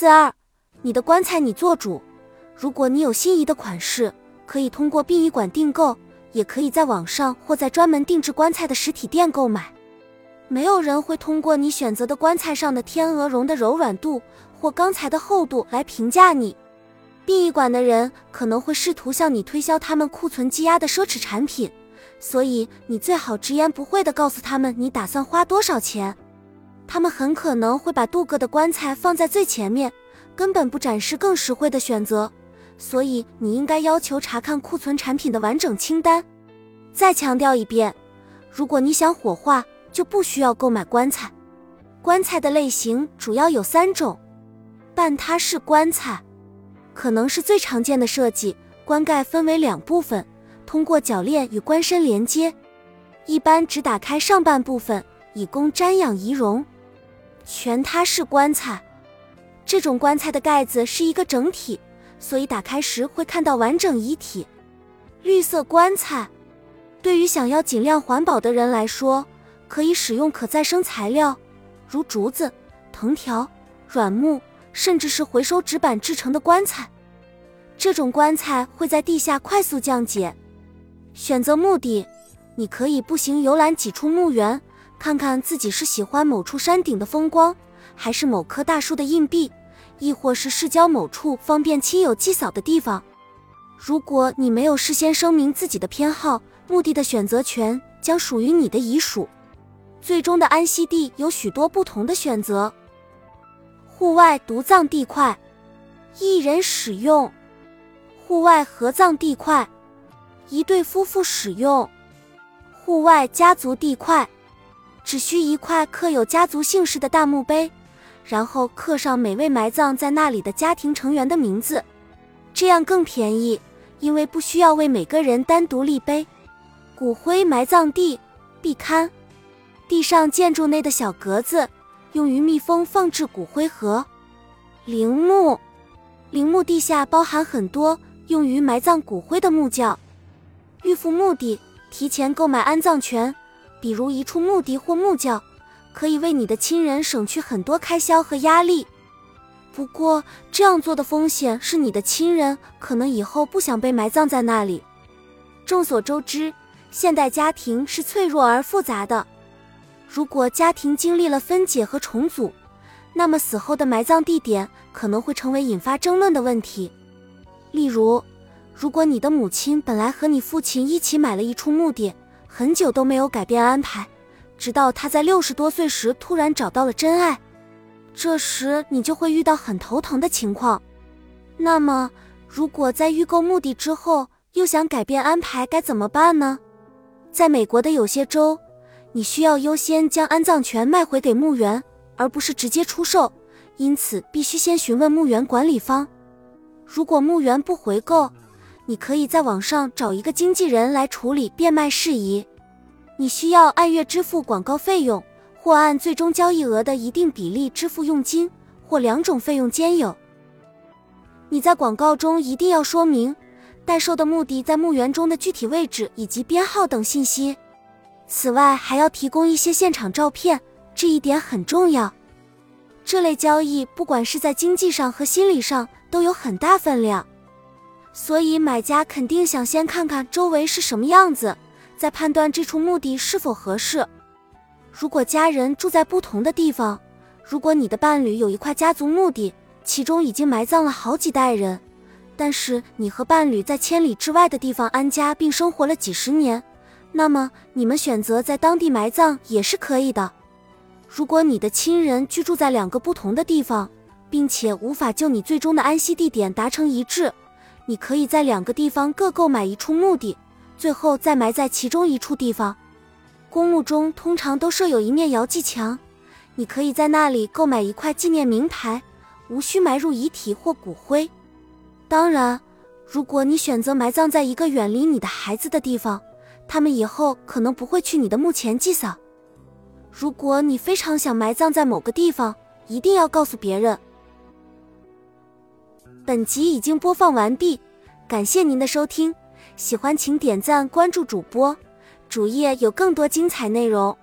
四二，你的棺材你做主。如果你有心仪的款式，可以通过殡仪馆订购，也可以在网上或在专门定制棺材的实体店购买。没有人会通过你选择的棺材上的天鹅绒的柔软度或钢材的厚度来评价你。殡仪馆的人可能会试图向你推销他们库存积压的奢侈产品，所以你最好直言不讳地告诉他们你打算花多少钱。他们很可能会把镀铬的棺材放在最前面，根本不展示更实惠的选择。所以你应该要求查看库存产品的完整清单。再强调一遍，如果你想火化，就不需要购买棺材。棺材的类型主要有三种：半塌式棺材，可能是最常见的设计。棺盖分为两部分，通过铰链与棺身连接，一般只打开上半部分，以供瞻仰遗容。全塌式棺材，这种棺材的盖子是一个整体。所以打开时会看到完整遗体。绿色棺材，对于想要尽量环保的人来说，可以使用可再生材料，如竹子、藤条、软木，甚至是回收纸板制成的棺材。这种棺材会在地下快速降解。选择目的，你可以步行游览几处墓园，看看自己是喜欢某处山顶的风光，还是某棵大树的硬币。亦或是市郊某处方便亲友祭扫的地方。如果你没有事先声明自己的偏好，墓地的选择权将属于你的遗属。最终的安息地有许多不同的选择：户外独葬地块，一人使用；户外合葬地块，一对夫妇使用；户外家族地块，只需一块刻有家族姓氏的大墓碑。然后刻上每位埋葬在那里的家庭成员的名字，这样更便宜，因为不需要为每个人单独立碑。骨灰埋葬地壁龛，地上建筑内的小格子，用于密封放置骨灰盒。陵墓，陵墓地下包含很多用于埋葬骨灰的木窖。预付墓地，提前购买安葬权，比如一处墓地或木窖。可以为你的亲人省去很多开销和压力，不过这样做的风险是你的亲人可能以后不想被埋葬在那里。众所周知，现代家庭是脆弱而复杂的。如果家庭经历了分解和重组，那么死后的埋葬地点可能会成为引发争论的问题。例如，如果你的母亲本来和你父亲一起买了一处墓地，很久都没有改变安排。直到他在六十多岁时突然找到了真爱，这时你就会遇到很头疼的情况。那么，如果在预购墓地之后又想改变安排，该怎么办呢？在美国的有些州，你需要优先将安葬权卖回给墓园，而不是直接出售，因此必须先询问墓园管理方。如果墓园不回购，你可以在网上找一个经纪人来处理变卖事宜。你需要按月支付广告费用，或按最终交易额的一定比例支付佣金，或两种费用兼有。你在广告中一定要说明代售的目的在墓园中的具体位置以及编号等信息。此外，还要提供一些现场照片，这一点很重要。这类交易不管是在经济上和心理上都有很大分量，所以买家肯定想先看看周围是什么样子。再判断这处墓地是否合适。如果家人住在不同的地方，如果你的伴侣有一块家族墓地，其中已经埋葬了好几代人，但是你和伴侣在千里之外的地方安家并生活了几十年，那么你们选择在当地埋葬也是可以的。如果你的亲人居住在两个不同的地方，并且无法就你最终的安息地点达成一致，你可以在两个地方各购买一处墓地。最后再埋在其中一处地方。公墓中通常都设有一面摇祭墙，你可以在那里购买一块纪念名牌，无需埋入遗体或骨灰。当然，如果你选择埋葬在一个远离你的孩子的地方，他们以后可能不会去你的墓前祭扫。如果你非常想埋葬在某个地方，一定要告诉别人。本集已经播放完毕，感谢您的收听。喜欢请点赞关注主播，主页有更多精彩内容。